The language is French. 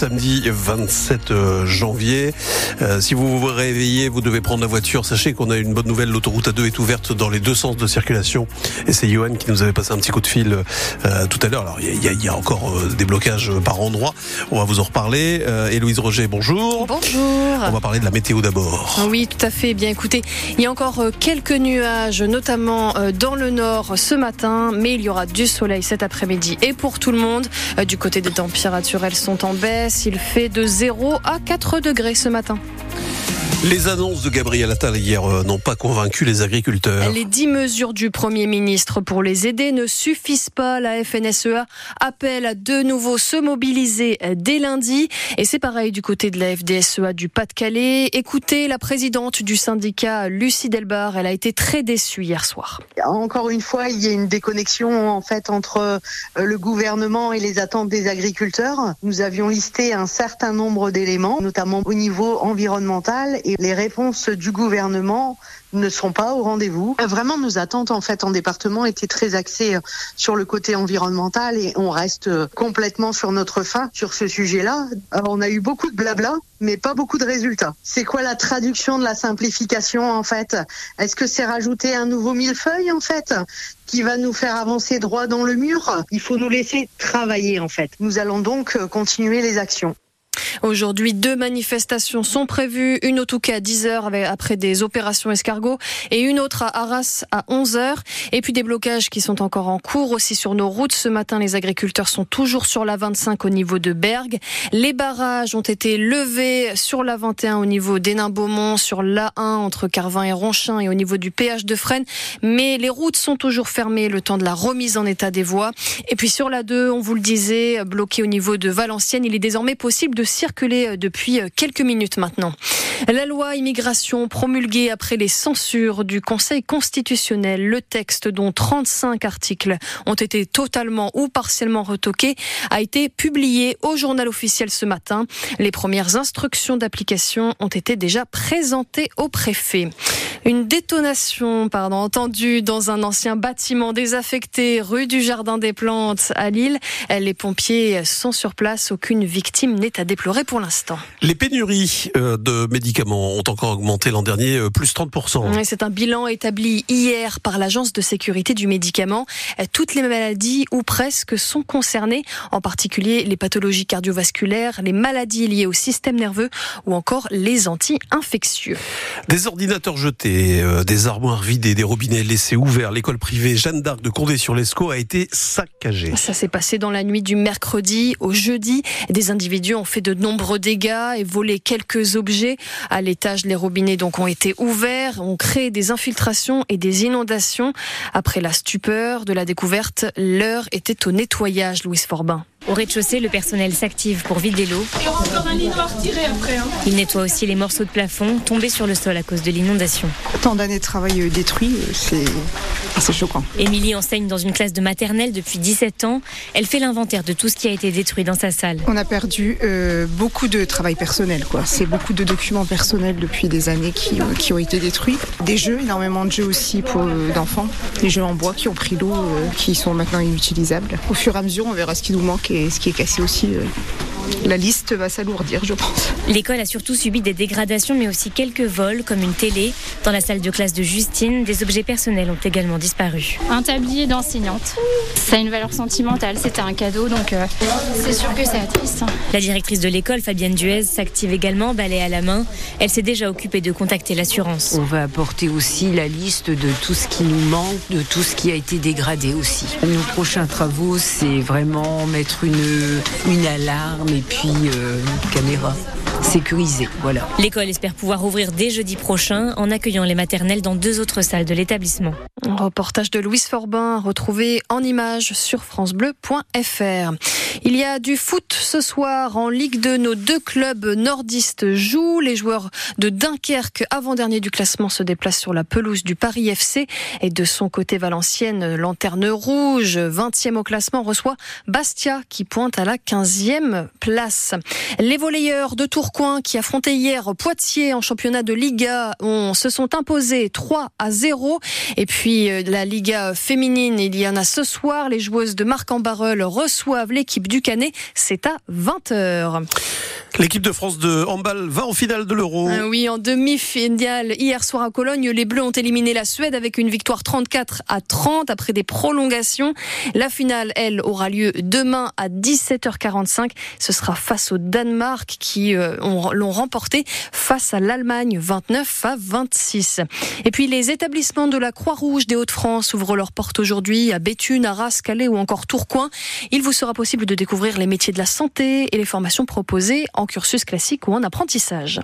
Samedi 27 euh, janvier. Euh, si vous vous réveillez, vous devez prendre la voiture. Sachez qu'on a une bonne nouvelle. L'autoroute A2 est ouverte dans les deux sens de circulation. Et c'est Johan qui nous avait passé un petit coup de fil euh, tout à l'heure. Alors, il y, y a, encore des blocages par endroit. On va vous en reparler. Héloïse Roger, bonjour. Bonjour. On va parler de la météo d'abord. Oui, tout à fait. Bien écoutez, il y a encore quelques nuages, notamment dans le nord ce matin, mais il y aura du soleil cet après-midi et pour tout le monde. Du côté des températures, elles sont en baisse. Il fait de 0 à 4 degrés ce matin. Les annonces de Gabriel Attal hier euh, n'ont pas convaincu les agriculteurs. Les dix mesures du Premier ministre pour les aider ne suffisent pas. La FNSEA appelle à de nouveau se mobiliser dès lundi. Et c'est pareil du côté de la FDSEA du Pas-de-Calais. Écoutez la présidente du syndicat, Lucie Delbar. Elle a été très déçue hier soir. Encore une fois, il y a une déconnexion en fait entre euh, le gouvernement et les attentes des agriculteurs. Nous avions listé un certain nombre d'éléments, notamment au niveau environnemental et les réponses du gouvernement ne sont pas au rendez-vous. Vraiment, nos attentes en fait en département étaient très axées euh, sur le côté environnemental et on reste euh, complètement sur notre fin sur ce sujet-là. On a eu beaucoup de blabla, mais pas beaucoup de résultats. C'est quoi la traduction de la simplification en fait? Est-ce que c'est rajouter un nouveau millefeuille en fait qui va nous faire avancer droit dans le mur? Il faut nous laisser travailler en fait. Nous allons donc euh, continuer les actions. Aujourd'hui, deux manifestations sont prévues. Une au Touquet à 10h après des opérations escargots et une autre à Arras à 11h. Et puis des blocages qui sont encore en cours aussi sur nos routes. Ce matin, les agriculteurs sont toujours sur la 25 au niveau de Bergue. Les barrages ont été levés sur la 21 au niveau d'Hénin-Beaumont, sur l'A1 entre Carvin et Ronchin et au niveau du péage de Fresnes. Mais les routes sont toujours fermées le temps de la remise en état des voies. Et puis sur la 2, on vous le disait, bloqué au niveau de Valenciennes, il est désormais possible de circuler euh, depuis euh, quelques. La loi immigration promulguée après les censures du Conseil constitutionnel, le texte dont 35 articles ont été totalement ou partiellement retoqués, a été publié au journal officiel ce matin. Les premières instructions d'application ont été déjà présentées au préfet. Une détonation, pardon, entendue dans un ancien bâtiment désaffecté rue du Jardin des Plantes à Lille. Les pompiers sont sur place. Aucune victime n'est à déplorer pour l'instant. Les pénuries euh, de médicaments ont encore augmenté l'an dernier, euh, plus 30%. C'est un bilan établi hier par l'Agence de sécurité du médicament. Toutes les maladies ou presque sont concernées, en particulier les pathologies cardiovasculaires, les maladies liées au système nerveux ou encore les anti-infectieux. Des ordinateurs jetés, euh, des armoires vidées, des robinets laissés ouverts. L'école privée Jeanne d'Arc de Condé-sur-Lescaut a été saccagée. Ça s'est passé dans la nuit du mercredi au jeudi. Des individus ont fait de nombreux dégâts et volé quelques objets. À l'étage, les robinets donc ont été ouverts, ont créé des infiltrations et des inondations. Après la stupeur de la découverte, l'heure était au nettoyage, Louise Forbin. Au rez-de-chaussée, le personnel s'active pour vider l'eau. Il y aura encore un lit noir tiré après. Hein. Il nettoie aussi les morceaux de plafond tombés sur le sol à cause de l'inondation. Tant d'années de travail euh, détruits, euh, c'est assez choquant. Émilie enseigne dans une classe de maternelle depuis 17 ans. Elle fait l'inventaire de tout ce qui a été détruit dans sa salle. On a perdu euh, beaucoup de travail personnel. quoi. C'est beaucoup de documents personnels depuis des années qui, qui, ont été détruits. Des jeux, énormément de jeux aussi pour d'enfants. Des jeux en bois qui ont pris l'eau, qui sont maintenant inutilisables. Au fur et à mesure, on verra ce qui nous manque et ce qui est cassé aussi. Euh, la liste va s'alourdir, je pense. L'école a surtout subi des dégradations, mais aussi quelques vols, comme une télé. Dans la salle de classe de Justine, des objets personnels ont également disparu. Un tablier d'enseignante. Ça a une valeur sentimentale, c'était un cadeau, donc euh, c'est sûr que c'est triste. La directrice de l'école, Fabienne Duez, s'active également, balai à la main. Elle s'est déjà occupée de contacter l'assurance. On va apporter aussi la liste de tout ce qui nous manque, de tout ce qui a été dégradé aussi. Nos prochains travaux, c'est vraiment mettre une, une alarme et puis euh, caméra sécurisée. Voilà. L'école espère pouvoir ouvrir dès jeudi prochain en accueillant les maternelles dans deux autres salles de l'établissement. Reportage de Louise Forbin retrouvé en images sur francebleu.fr. Il y a du foot ce soir en Ligue 2. Nos deux clubs nordistes jouent. Les joueurs de Dunkerque, avant-dernier du classement, se déplacent sur la pelouse du Paris FC. Et de son côté, Valenciennes, lanterne rouge, 20e au classement, reçoit Bastia qui pointe à la 15e place. Les volleyeurs de Tourcoing qui affrontaient hier Poitiers en championnat de Liga on, se sont imposés 3 à 0. Et puis euh, la Liga féminine, il y en a ce soir. Les joueuses de Marc en reçoivent l'équipe du Canet. C'est à 20h. L'équipe de France de handball va en finale de l'Euro. Ah oui, en demi-finale hier soir à Cologne, les Bleus ont éliminé la Suède avec une victoire 34 à 30 après des prolongations. La finale, elle, aura lieu demain à 17h45. Ce sera face au Danemark qui euh, l'ont remporté face à l'Allemagne 29 à 26. Et puis les établissements de la Croix-Rouge des Hauts-de-France ouvrent leurs portes aujourd'hui à Béthune, Arras, Calais ou encore Tourcoing. Il vous sera possible de découvrir les métiers de la santé et les formations proposées en cursus classique ou en apprentissage.